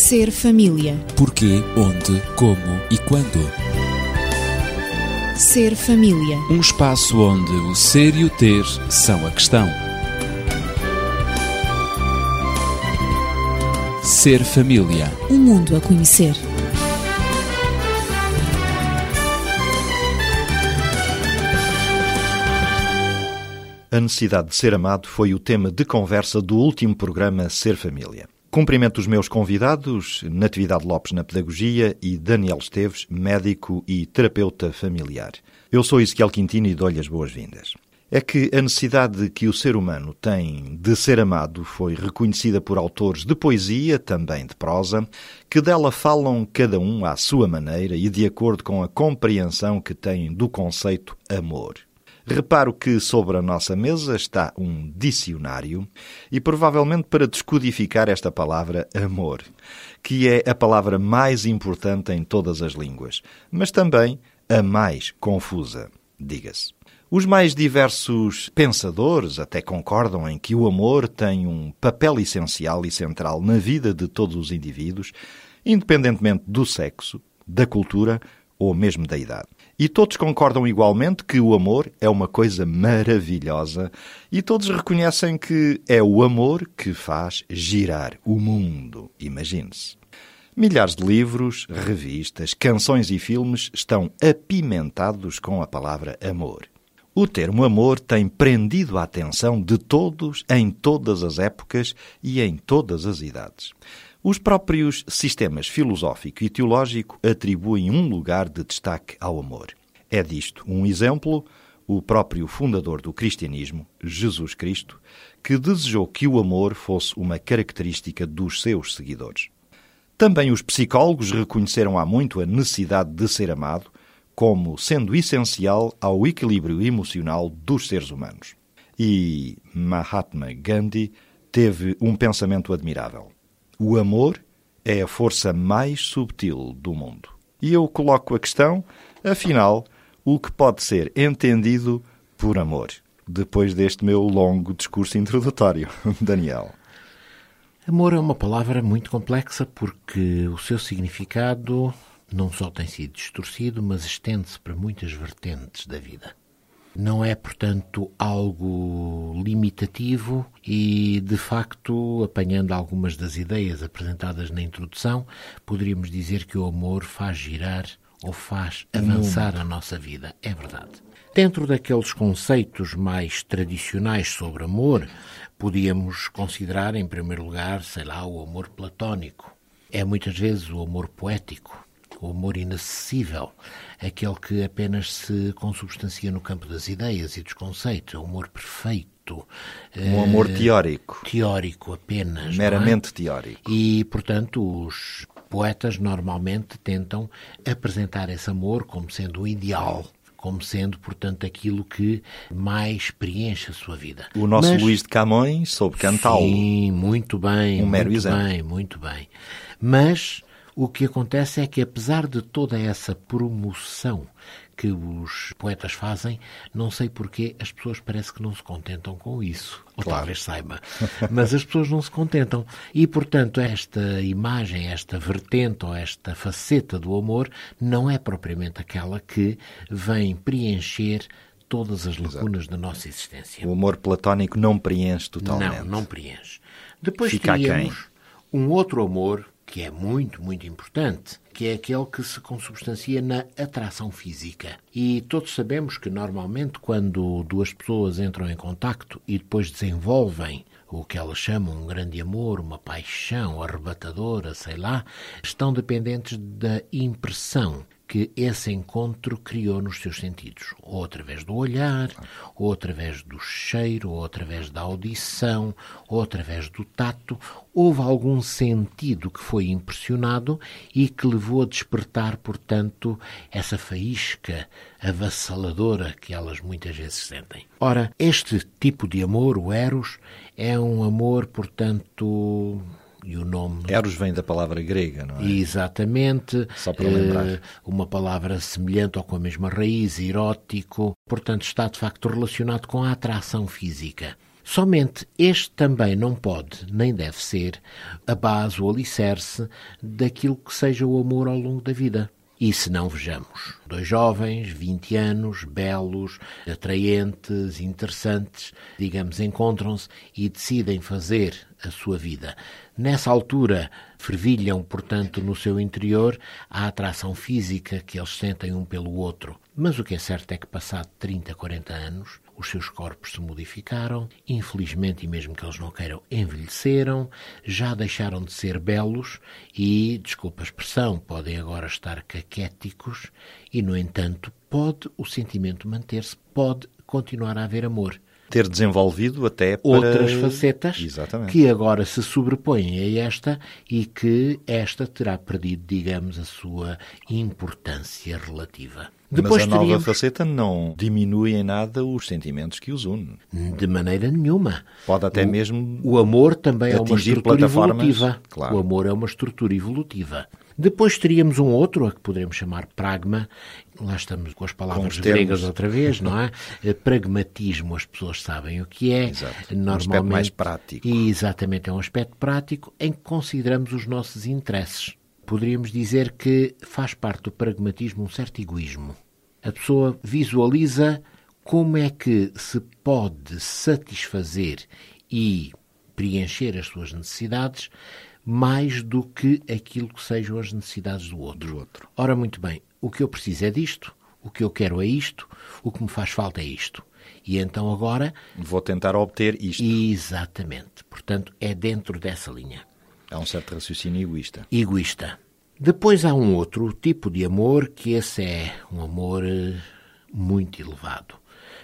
Ser família. Porquê, onde, como e quando. Ser família. Um espaço onde o ser e o ter são a questão. Ser família. Um mundo a conhecer. A necessidade de ser amado foi o tema de conversa do último programa Ser Família. Cumprimento os meus convidados, Natividade Lopes na Pedagogia e Daniel Esteves, médico e terapeuta familiar. Eu sou Ezequiel Quintino e dou-lhe as boas-vindas. É que a necessidade que o ser humano tem de ser amado foi reconhecida por autores de poesia, também de prosa, que dela falam cada um à sua maneira e de acordo com a compreensão que têm do conceito amor. Reparo que sobre a nossa mesa está um dicionário e provavelmente para descodificar esta palavra amor, que é a palavra mais importante em todas as línguas, mas também a mais confusa, diga-se. Os mais diversos pensadores até concordam em que o amor tem um papel essencial e central na vida de todos os indivíduos, independentemente do sexo, da cultura ou mesmo da idade. E todos concordam igualmente que o amor é uma coisa maravilhosa e todos reconhecem que é o amor que faz girar o mundo. Imagine-se. Milhares de livros, revistas, canções e filmes estão apimentados com a palavra amor. O termo amor tem prendido a atenção de todos em todas as épocas e em todas as idades. Os próprios sistemas filosófico e teológico atribuem um lugar de destaque ao amor. É disto um exemplo o próprio fundador do cristianismo, Jesus Cristo, que desejou que o amor fosse uma característica dos seus seguidores. Também os psicólogos reconheceram há muito a necessidade de ser amado como sendo essencial ao equilíbrio emocional dos seres humanos. E Mahatma Gandhi teve um pensamento admirável. O amor é a força mais subtil do mundo. E eu coloco a questão, afinal, o que pode ser entendido por amor? Depois deste meu longo discurso introdutório, Daniel. Amor é uma palavra muito complexa porque o seu significado não só tem sido distorcido, mas estende-se para muitas vertentes da vida. Não é, portanto, algo limitativo e, de facto, apanhando algumas das ideias apresentadas na introdução, poderíamos dizer que o amor faz girar ou faz avançar a nossa vida. É verdade. Dentro daqueles conceitos mais tradicionais sobre amor, podíamos considerar, em primeiro lugar, sei lá, o amor platónico. É muitas vezes o amor poético, o amor inacessível, aquele que apenas se consubstancia no campo das ideias e dos conceitos, o amor perfeito. Um amor teórico. Teórico apenas. Meramente é? teórico. E, portanto, os poetas normalmente tentam apresentar esse amor como sendo o ideal como sendo, portanto, aquilo que mais preenche a sua vida. O nosso Mas, Luís de Camões soube cantá-lo. Sim, muito bem, Um mero muito exemplo. bem, muito bem. Mas o que acontece é que, apesar de toda essa promoção que os poetas fazem, não sei porquê, as pessoas parece que não se contentam com isso. Ou Claro. talvez saiba. Mas as pessoas não se contentam. E, portanto, esta imagem, esta vertente ou esta faceta do amor não é propriamente aquela que vem preencher todas as lacunas da nossa existência. O amor platónico não preenche totalmente. Não, não preenche. Depois Fica teríamos um outro amor que é muito, muito importante, que é aquele que se consubstancia na atração física. E todos sabemos que normalmente quando duas pessoas entram em contacto e depois desenvolvem o que elas chamam um grande amor, uma paixão arrebatadora, sei lá, estão dependentes da impressão que esse encontro criou nos seus sentidos, ou através do olhar, ou através do cheiro, ou através da audição, ou através do tato. Houve algum sentido que foi impressionado e que levou a despertar, portanto, essa faísca avassaladora que elas muitas vezes sentem. Ora, este tipo de amor, o Eros, é um amor, portanto, e o nome Eros vem da palavra grega, não é? Exatamente. Só para lembrar. Eh, Uma palavra semelhante ou com a mesma raiz, erótico. Portanto, está de facto relacionado com a atração física. Somente este também não pode, nem deve ser, a base, o alicerce daquilo que seja o amor ao longo da vida. E se não vejamos, dois jovens, 20 anos, belos, atraentes, interessantes, digamos, encontram-se e decidem fazer a sua vida. Nessa altura, fervilham, portanto, no seu interior a atração física que eles sentem um pelo outro. Mas o que é certo é que, passado 30, 40 anos, os seus corpos se modificaram, infelizmente, e mesmo que eles não queiram, envelheceram, já deixaram de ser belos e, desculpa a expressão, podem agora estar caquéticos e, no entanto, pode o sentimento manter-se, pode continuar a haver amor ter desenvolvido até para... outras facetas Exatamente. que agora se sobrepõem a esta e que esta terá perdido, digamos, a sua importância relativa. Depois Mas a nova faceta não diminui em nada os sentimentos que os une. De maneira nenhuma. Pode até o, mesmo O amor também é uma estrutura evolutiva. Claro. O amor é uma estrutura evolutiva. Depois teríamos um outro, a que poderemos chamar pragma. Lá estamos com as palavras com gregas outra vez, não é? Eh, pragmatismo, as pessoas sabem o que é. Exato. Normalmente, um aspecto mais prático. Exatamente, é um aspecto prático em que consideramos os nossos interesses. Poderíamos dizer que faz parte do pragmatismo um certo egoísmo. A pessoa visualiza como é que se pode satisfazer e preencher as suas necessidades mais do que aquilo que sejam as necessidades do outro. Do outro. Ora, muito bem, o que eu preciso é disto, o que eu quero é isto, o que me faz falta é isto. E então agora. Vou tentar obter isto. Exatamente. Portanto, é dentro dessa linha. Há um certo raciocínio egoísta. Egoísta. Depois há um outro tipo de amor, que esse é um amor eh, muito elevado,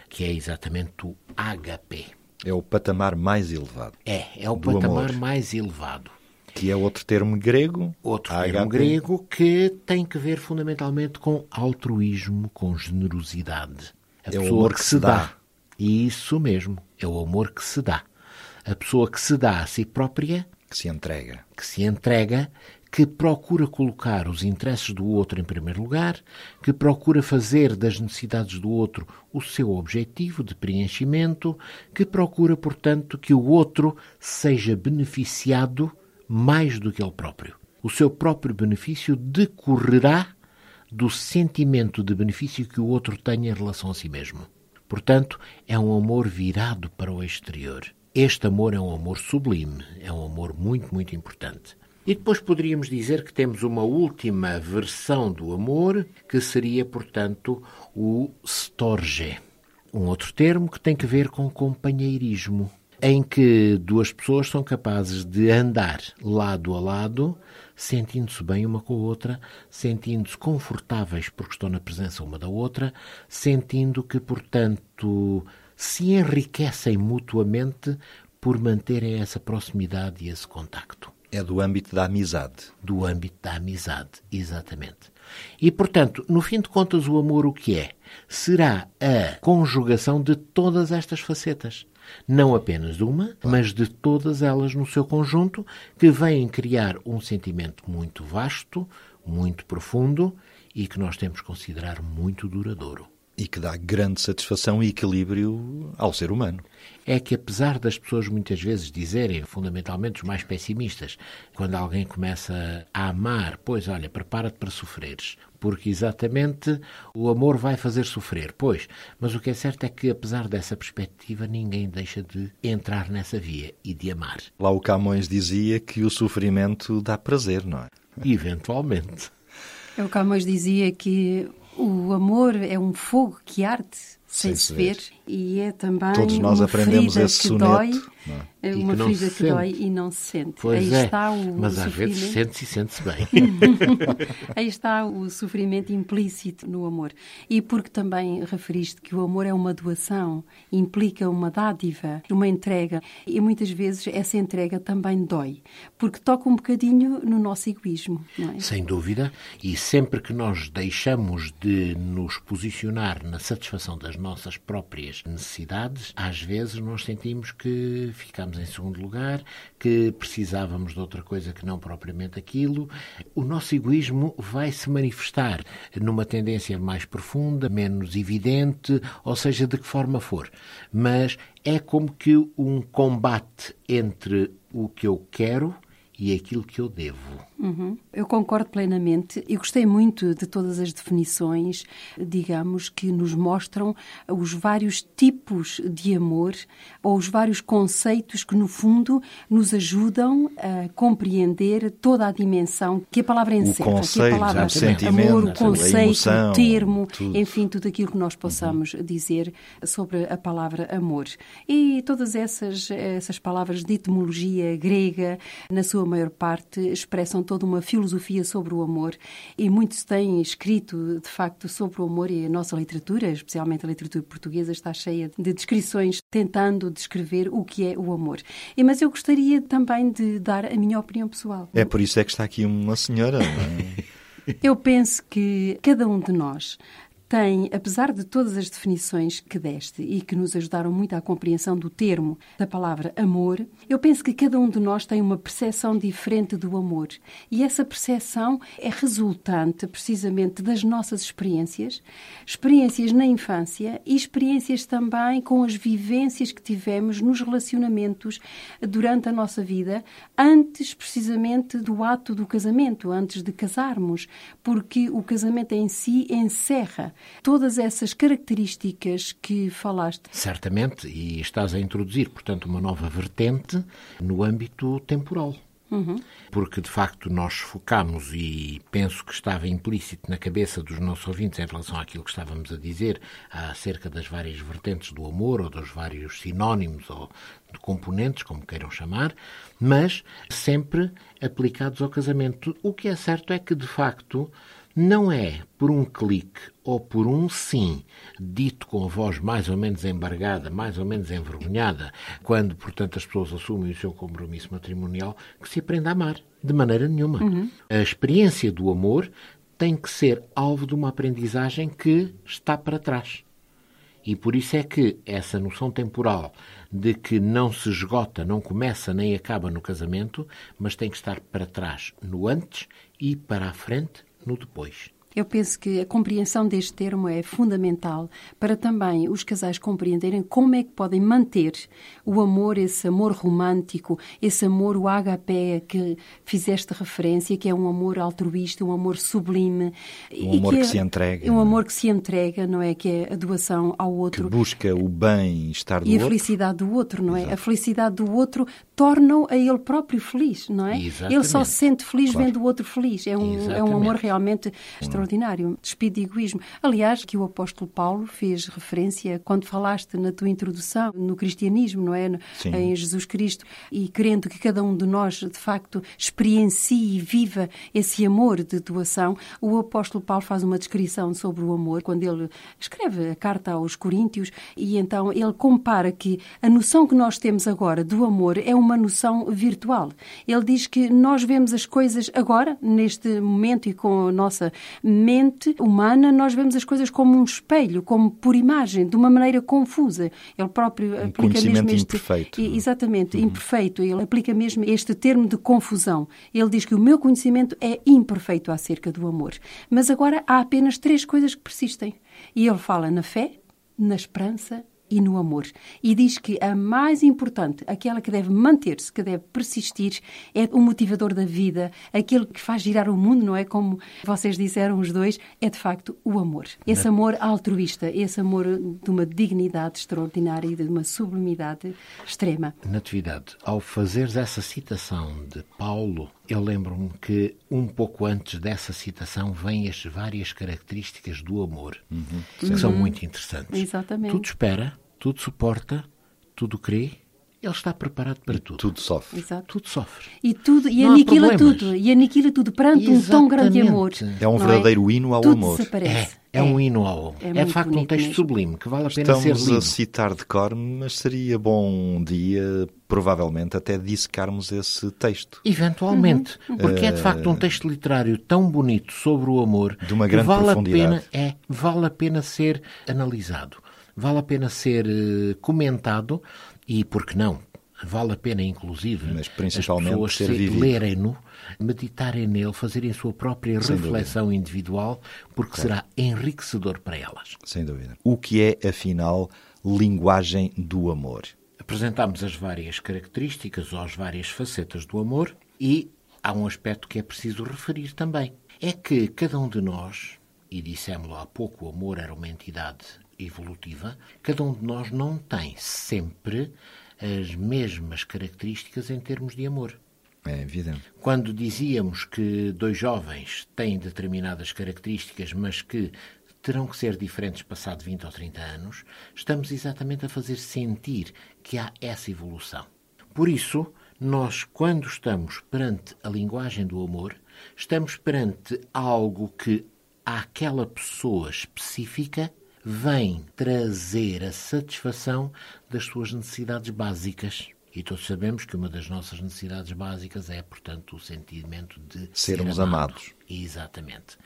que é exatamente o HP. É o patamar mais elevado. É, é o patamar amor. mais elevado. Que é outro termo grego. Outro termo grego que tem que ver fundamentalmente com altruísmo, com generosidade. A é o amor que, que se dá. dá. Isso mesmo, é o amor que se dá. A pessoa que se dá a si própria. Que se entrega. Que se entrega, que procura colocar os interesses do outro em primeiro lugar, que procura fazer das necessidades do outro o seu objetivo de preenchimento, que procura, portanto, que o outro seja beneficiado mais do que ele próprio. O seu próprio benefício decorrerá do sentimento de benefício que o outro tem em relação a si mesmo. Portanto, é um amor virado para o exterior. Este amor é um amor sublime, é um amor muito, muito importante. E depois poderíamos dizer que temos uma última versão do amor, que seria, portanto, o storge. Um outro termo que tem que ver com companheirismo em que duas pessoas são capazes de andar lado a lado, sentindo-se bem uma com a outra, sentindo-se confortáveis porque estão na presença uma da outra, sentindo que, portanto, se enriquecem mutuamente por manterem essa proximidade e esse contacto. É do âmbito da amizade. Do âmbito da amizade, exatamente. E, portanto, no fim de contas, o amor o que é? Será a conjugação de todas estas facetas. Não apenas de uma, mas de todas elas no seu conjunto, que vêm criar um sentimento muito vasto, muito profundo e que nós temos que considerar muito duradouro. E que dá grande satisfação e equilíbrio ao ser humano. É que, apesar das pessoas muitas vezes dizerem, fundamentalmente os mais pessimistas, quando alguém começa a amar, pois olha, prepara-te para sofreres, porque exatamente o amor vai fazer sofrer. Pois, mas o que é certo é que, apesar dessa perspectiva, ninguém deixa de entrar nessa via e de amar. Lá o Camões dizia que o sofrimento dá prazer, não é? Eventualmente. É o Camões dizia que o amor é um fogo que arde sem, sem se ver. ver. E é também Todos nós uma aprendemos ferida esse que soneto, dói, é? é uma ferida que dói e não se sente. Pois Aí é, está o mas às sofrimento. vezes sente-se e sente-se bem. Aí está o sofrimento implícito no amor. E porque também referiste que o amor é uma doação, implica uma dádiva, uma entrega. E muitas vezes essa entrega também dói, porque toca um bocadinho no nosso egoísmo. Não é? Sem dúvida, e sempre que nós deixamos de nos posicionar na satisfação das nossas próprias necessidades, às vezes nós sentimos que ficámos em segundo lugar, que precisávamos de outra coisa que não propriamente aquilo. O nosso egoísmo vai se manifestar numa tendência mais profunda, menos evidente, ou seja, de que forma for. Mas é como que um combate entre o que eu quero e aquilo que eu devo. Uhum. Eu concordo plenamente e gostei muito de todas as definições, digamos, que nos mostram os vários tipos de amor ou os vários conceitos que, no fundo, nos ajudam a compreender toda a dimensão que a palavra encerra. O conceito, que a palavra o sentimento, amor, o conceito, emoção, o termo, tudo. enfim, tudo aquilo que nós possamos dizer sobre a palavra amor. E todas essas, essas palavras de etimologia grega, na sua maior parte, expressam toda uma filosofia sobre o amor e muitos têm escrito, de facto, sobre o amor e a nossa literatura, especialmente a literatura portuguesa, está cheia de descrições tentando descrever o que é o amor. E, mas eu gostaria também de dar a minha opinião pessoal. É por isso é que está aqui uma senhora. é? Eu penso que cada um de nós tem, apesar de todas as definições que deste e que nos ajudaram muito à compreensão do termo da palavra amor, eu penso que cada um de nós tem uma percepção diferente do amor. E essa percepção é resultante precisamente das nossas experiências, experiências na infância e experiências também com as vivências que tivemos nos relacionamentos durante a nossa vida, antes precisamente do ato do casamento, antes de casarmos, porque o casamento em si encerra todas essas características que falaste. Certamente, e estás a introduzir, portanto, uma nova vertente no âmbito temporal. Porque, de facto, nós focamos, e penso que estava implícito na cabeça dos nossos ouvintes em relação àquilo que estávamos a dizer acerca das várias vertentes do amor, ou dos vários sinónimos ou de componentes, como queiram chamar, mas sempre aplicados ao casamento. O que é certo é que, de facto, não é por um clique ou por um sim, dito com a voz mais ou menos embargada, mais ou menos envergonhada, quando, portanto, as pessoas assumem o seu compromisso matrimonial, que se aprende a amar. De maneira nenhuma. A experiência do amor tem que ser alvo de uma aprendizagem que está para trás. E por isso é que essa noção temporal de que não se esgota, não começa nem acaba no casamento, mas tem que estar para trás no antes e para a frente no depois. Eu penso que a compreensão deste termo é fundamental para também os casais compreenderem como é que podem manter o amor, esse amor romântico, esse amor, o agape que fizeste referência, que é um amor altruísta, um amor sublime. Um amor que é- se entrega, É um é? amor que se entrega, não é? Que é a doação ao Que outro. busca o bem-estar do E a outro. felicidade do outro, não é? A felicidade do outro torna-o a ele próprio feliz, não é? Exatamente. Ele só se sente feliz Claro. vendo o outro feliz. É um, é um amor realmente extraordinário, despido de egoísmo. Aliás, que o apóstolo Paulo fez referência quando falaste na tua introdução no cristianismo, não é? Sim. Em Jesus Cristo e querendo que cada um de nós, de facto, experiencie e viva esse amor de doação, o apóstolo Paulo faz uma descrição sobre o amor quando ele escreve a carta aos Coríntios e então ele compara que a noção que nós temos agora do amor é uma noção virtual. Ele diz que nós vemos as coisas agora, neste momento e com a nossa mente humana, nós vemos as coisas como um espelho, como por imagem, de uma maneira confusa. Ele próprio aplica conhecimento mesmo este imperfeito. Exatamente, imperfeito. Ele aplica mesmo este termo de confusão. Ele diz que o meu conhecimento é imperfeito acerca do amor. Mas agora há apenas três coisas que persistem. E ele fala na fé, na esperança e no amor. E diz que a mais importante, aquela que deve manter-se, que deve persistir, é o motivador da vida, aquele que faz girar o mundo, não é? Como vocês disseram os dois, é de facto o amor. Esse amor altruísta, esse amor de uma dignidade extraordinária e de uma sublimidade extrema. Natividade, ao fazeres essa citação de Paulo, eu lembro-me que um pouco antes dessa citação vêm as várias características do amor, que são muito interessantes. Exatamente. Tudo espera, tudo suporta, tudo crê, ele está preparado para tudo. Tudo sofre. Exato. Tudo sofre. E tudo, e Não aniquila tudo, e aniquila tudo perante um tão grande amor. Exatamente. É um não verdadeiro hino ao tudo amor. É, Desaparece. é um hino ao É É, muito de facto um texto mesmo. sublime que vale a pena ser Estamos lido. a citar de cor, mas seria bom um dia, provavelmente, até dissecarmos esse texto. Eventualmente, Uhum. porque é de facto um texto literário tão bonito sobre o amor De uma que grande vale a profundidade. pena é vale a pena ser analisado, vale a pena ser eh, comentado e por que não vale a pena, inclusive, Mas principalmente as pessoas lerem-no, meditarem nele, fazerem a sua própria Sem reflexão individual, porque será enriquecedor para elas. Sem dúvida. O que é, afinal, linguagem do amor? Apresentámos as várias características ou as várias facetas do amor e há um aspecto que é preciso referir também. É que cada um de nós, e dissemos há pouco, o amor era uma entidade evolutiva, cada um de nós não tem sempre as mesmas características em termos de amor. É evidente. Quando dizíamos que dois jovens têm determinadas características, mas que terão que ser diferentes passado 20 ou 30 anos, estamos exatamente a fazer sentir que há essa evolução. Por isso, nós, quando estamos perante a linguagem do amor, estamos perante algo que àquela pessoa específica vem trazer a satisfação das suas necessidades básicas. E todos sabemos que uma das nossas necessidades básicas é, portanto, o sentimento de Sermos ser amado. amados. Exatamente.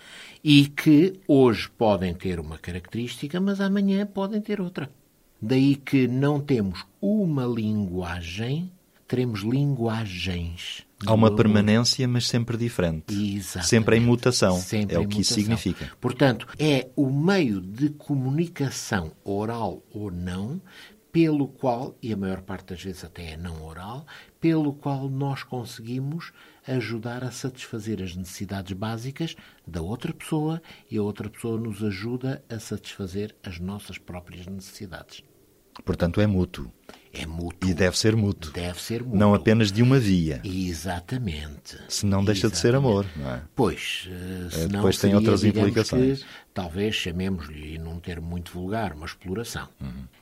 E que hoje podem ter uma característica, mas amanhã podem ter outra. Daí que não temos uma linguagem, teremos linguagens. Há uma permanência, mas sempre diferente. Exatamente. Sempre em mutação. Sempre é em o que isso significa. Portanto, é o meio de comunicação oral ou não, pelo qual, e a maior parte das vezes até é não oral, pelo qual nós conseguimos ajudar a satisfazer as necessidades básicas da outra pessoa e a outra pessoa nos ajuda a satisfazer as nossas próprias necessidades. Portanto, é mútuo. É mútuo. E deve ser mútuo. Deve ser mútuo. Não apenas de uma via. Exatamente. Senão deixa de ser amor, não é? Pois, eh, senão depois tem outras implicações. Que, talvez chamemos-lhe, num termo muito vulgar, uma exploração.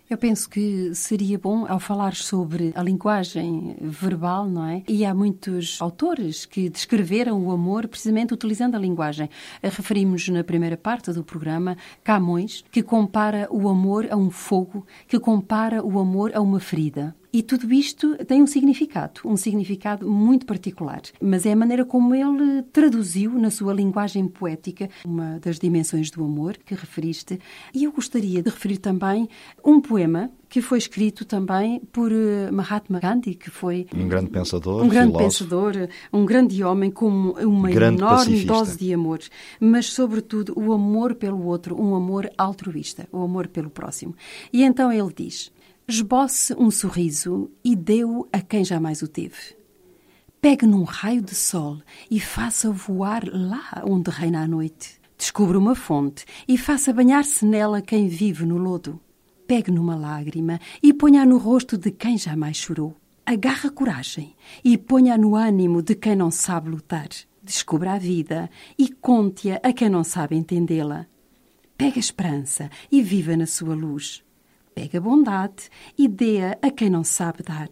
Eu penso que seria bom, ao falar sobre a linguagem verbal, não é? E há muitos autores que descreveram o amor precisamente utilizando a linguagem. Referimos na primeira parte do programa Camões, que compara o amor a um fogo, que compara o amor a uma ferida. E tudo isto tem um significado, um significado muito particular. Mas é a maneira como ele traduziu na sua linguagem poética uma das dimensões do amor que referiste. E eu gostaria de referir também um poema que foi escrito também por eh, Mahatma Gandhi, que foi Um grande pensador, um grande filósofo. pensador, um grande homem com uma Grande enorme pacifista. dose de amor, mas sobretudo o amor pelo outro, um amor altruísta, o amor pelo próximo. E então ele diz: esboce um sorriso e dê-o a quem jamais o teve. Pegue num raio de sol e faça voar lá onde reina a noite. Descubra uma fonte e faça banhar-se nela quem vive no lodo. Pegue numa lágrima e ponha no rosto de quem jamais chorou. Agarre a coragem e ponha no ânimo de quem não sabe lutar. Descubra a vida e conte-a a quem não sabe entendê-la. Pegue a esperança e viva na sua luz. Pegue a bondade e dê-a a quem não sabe dar.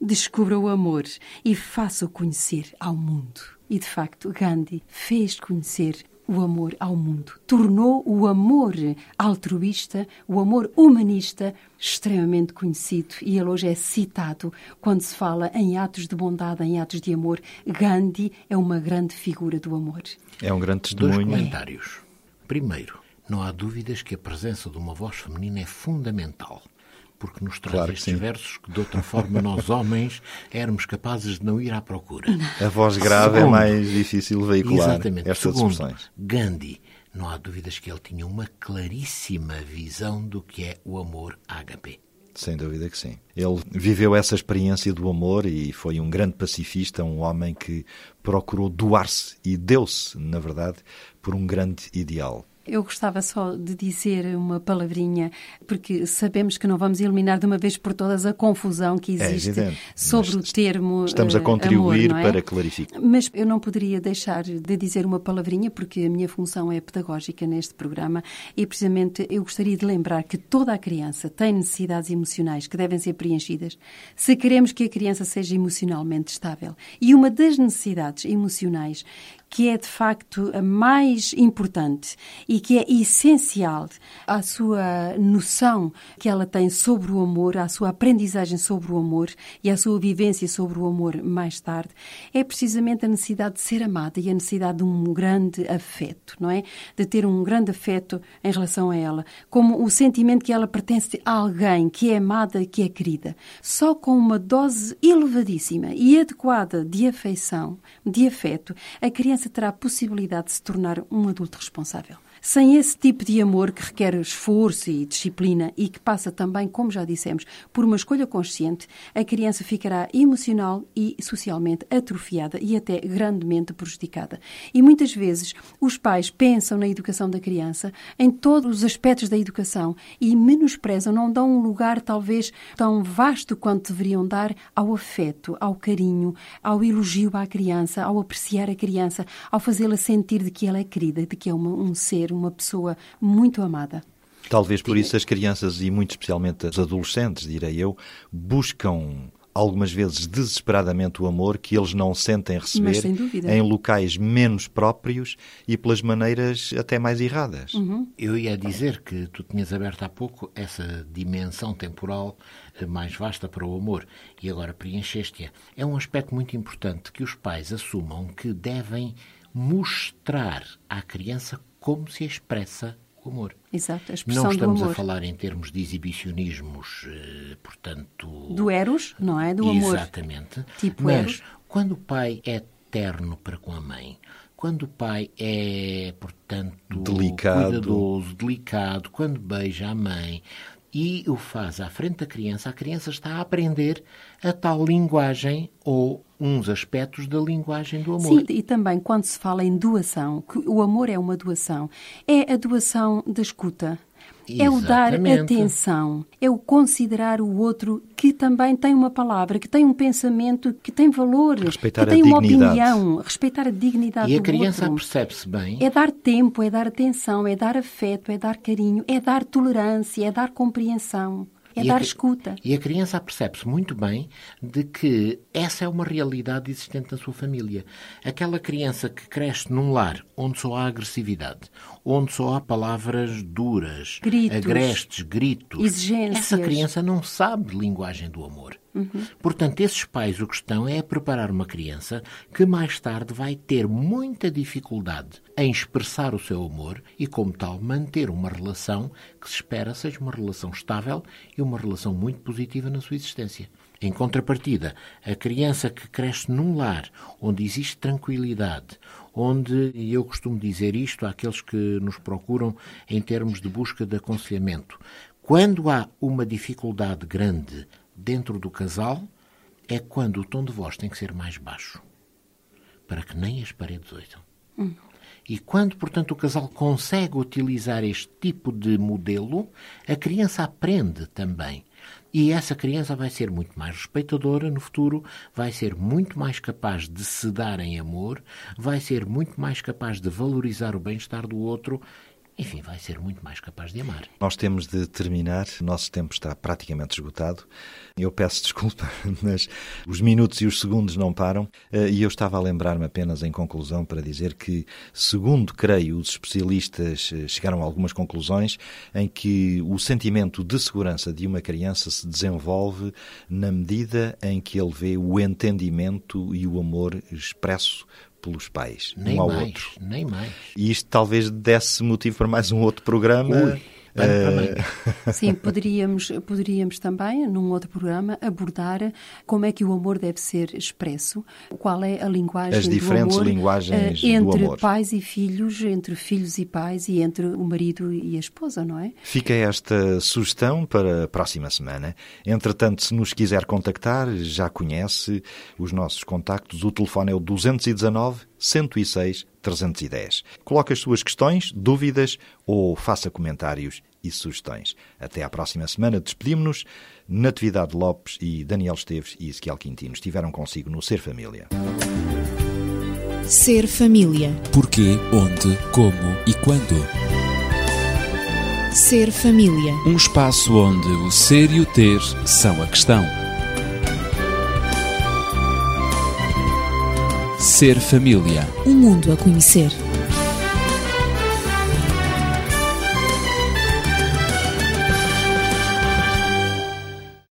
Descubra o amor e faça-o conhecer ao mundo. E de facto, Gandhi fez conhecer o amor ao mundo. Tornou o amor altruísta, o amor humanista, extremamente conhecido. E ele hoje é citado quando se fala em atos de bondade, em atos de amor. Gandhi é uma grande figura do amor. É um grande Dois testemunho. comentários. Primeiro, não há dúvidas que a presença de uma voz feminina é fundamental. Porque nos traz Claro estes sim. versos que, de outra forma, nós homens éramos capazes de não ir à procura. A voz grave é Segundo, mais difícil veicular Exatamente. estas Segundo, expressões. Gandhi, não há dúvidas que ele tinha uma claríssima visão do que é o amor ágape. Sem dúvida que sim. Ele viveu essa experiência do amor e foi um grande pacifista, um homem que procurou doar-se e deu-se, na verdade, por um grande ideal. Eu gostava só de dizer uma palavrinha, porque sabemos que não vamos eliminar de uma vez por todas a confusão que É existe evidente, sobre o mas termo. Estamos a eh, contribuir amor, é? para clarificar. Mas eu não poderia deixar de dizer uma palavrinha, porque a minha função é pedagógica neste programa e, precisamente, eu gostaria de lembrar que toda a criança tem necessidades emocionais que devem ser preenchidas se queremos que a criança seja emocionalmente estável. E uma das necessidades emocionais que é de facto a mais importante e que é essencial à sua noção que ela tem sobre o amor, à sua aprendizagem sobre o amor e à sua vivência sobre o amor mais tarde, é precisamente a necessidade de ser amada e a necessidade de um grande afeto, não é? De ter um grande afeto em relação a ela, como o sentimento que ela pertence a alguém que é amada que é querida. Só com uma dose elevadíssima e adequada de afeição, de afeto, a criança terá a possibilidade de se tornar um adulto responsável. Sem esse tipo de amor que requer esforço e disciplina e que passa também, como já dissemos, por uma escolha consciente, a criança ficará emocional e socialmente atrofiada e até grandemente prejudicada. E muitas vezes os pais pensam na educação da criança, em todos os aspectos da educação e menosprezam, não dão um lugar talvez tão vasto quanto deveriam dar ao afeto, ao carinho, ao elogio à criança, ao apreciar a criança, ao fazê-la sentir de que ela é querida, de que é uma, um ser ser uma pessoa muito amada. Talvez por isso as crianças e muito especialmente os adolescentes, direi eu, buscam algumas vezes desesperadamente o amor que eles não sentem receber em locais menos próprios e pelas maneiras até mais erradas. Uhum. Eu ia dizer que tu tinhas aberto há pouco essa dimensão temporal eh, mais vasta para o amor e agora preencheste-a. É um aspecto muito importante que os pais assumam que devem mostrar à criança como se expressa o amor. Exato, a expressão Não estamos do amor. a falar em termos de exibicionismos, eh, portanto... Do eros, não é? Do amor. Exatamente. Tipo Mas eros. quando o pai é terno para com a mãe, quando o pai é, portanto, delicado. cuidadoso, delicado, quando beija a mãe, e o faz à frente da criança, a criança está a aprender a tal linguagem ou uns aspectos da linguagem do amor. Sim, e também quando se fala em doação, que o amor é uma doação, é a doação da escuta. É o dar atenção, é o considerar o outro que também tem uma palavra, que tem um pensamento, que tem valor, respeitar que tem uma opinião, respeitar a dignidade do outro. E a criança percebe-se bem. É dar tempo, é dar atenção, é dar afeto, é dar carinho, é dar tolerância, é dar compreensão. É e dar a, escuta. E a criança percebe-se muito bem de que essa é uma realidade existente na sua família. Aquela criança que cresce num lar onde só há agressividade, onde só há palavras duras, gritos, agrestes, gritos. Exigências. Essa criança não sabe linguagem do amor. Uhum. Portanto, esses pais o que estão é a preparar uma criança que mais tarde vai ter muita dificuldade em expressar o seu amor e, como tal, manter uma relação que se espera seja uma relação estável e uma relação muito positiva na sua existência. Em contrapartida, a criança que cresce num lar onde existe tranquilidade, onde, e eu costumo dizer isto àqueles que nos procuram em termos de busca de aconselhamento, quando há uma dificuldade grande dentro do casal, é quando o tom de voz tem que ser mais baixo, para que nem as paredes ouçam. Hum. E quando, portanto, o casal consegue utilizar este tipo de modelo, a criança aprende também. E essa criança vai ser muito mais respeitadora no futuro, vai ser muito mais capaz de se dar em amor, vai ser muito mais capaz de valorizar o bem-estar do outro enfim, vai ser muito mais capaz de amar. Nós temos de terminar, o nosso tempo está praticamente esgotado. Eu peço desculpa, mas os minutos e os segundos não param. Eh, e eu estava a lembrar-me apenas em conclusão para dizer que, segundo creio, os especialistas eh, chegaram a algumas conclusões em que o sentimento de segurança de uma criança se desenvolve na medida em que ele vê o entendimento e o amor expresso pelos pais, nem um ao mais, outro. Nem mais. E isto talvez desse motivo para mais um outro programa. Ui. Uh... Sim, poderíamos, poderíamos também, num outro programa, abordar como é que o amor deve ser expresso, qual é a linguagem As diferentes do amor, linguagens uh, entre do amor. pais e filhos, entre filhos e pais e entre o marido e a esposa, não é? Fica esta sugestão para a próxima semana. Entretanto, se nos quiser contactar, já conhece os nossos contactos. O telefone é o 219 106 310. Coloque as suas questões, dúvidas ou faça comentários e sugestões. Até à próxima semana. Despedimos-nos. Natividade Lopes e Daniel Esteves e Ezequiel Quintino estiveram consigo no Ser Família. Ser Família. Porquê, onde, como e quando. Ser Família. Um espaço onde o ser e o ter são a questão. Ser família. Um mundo a conhecer.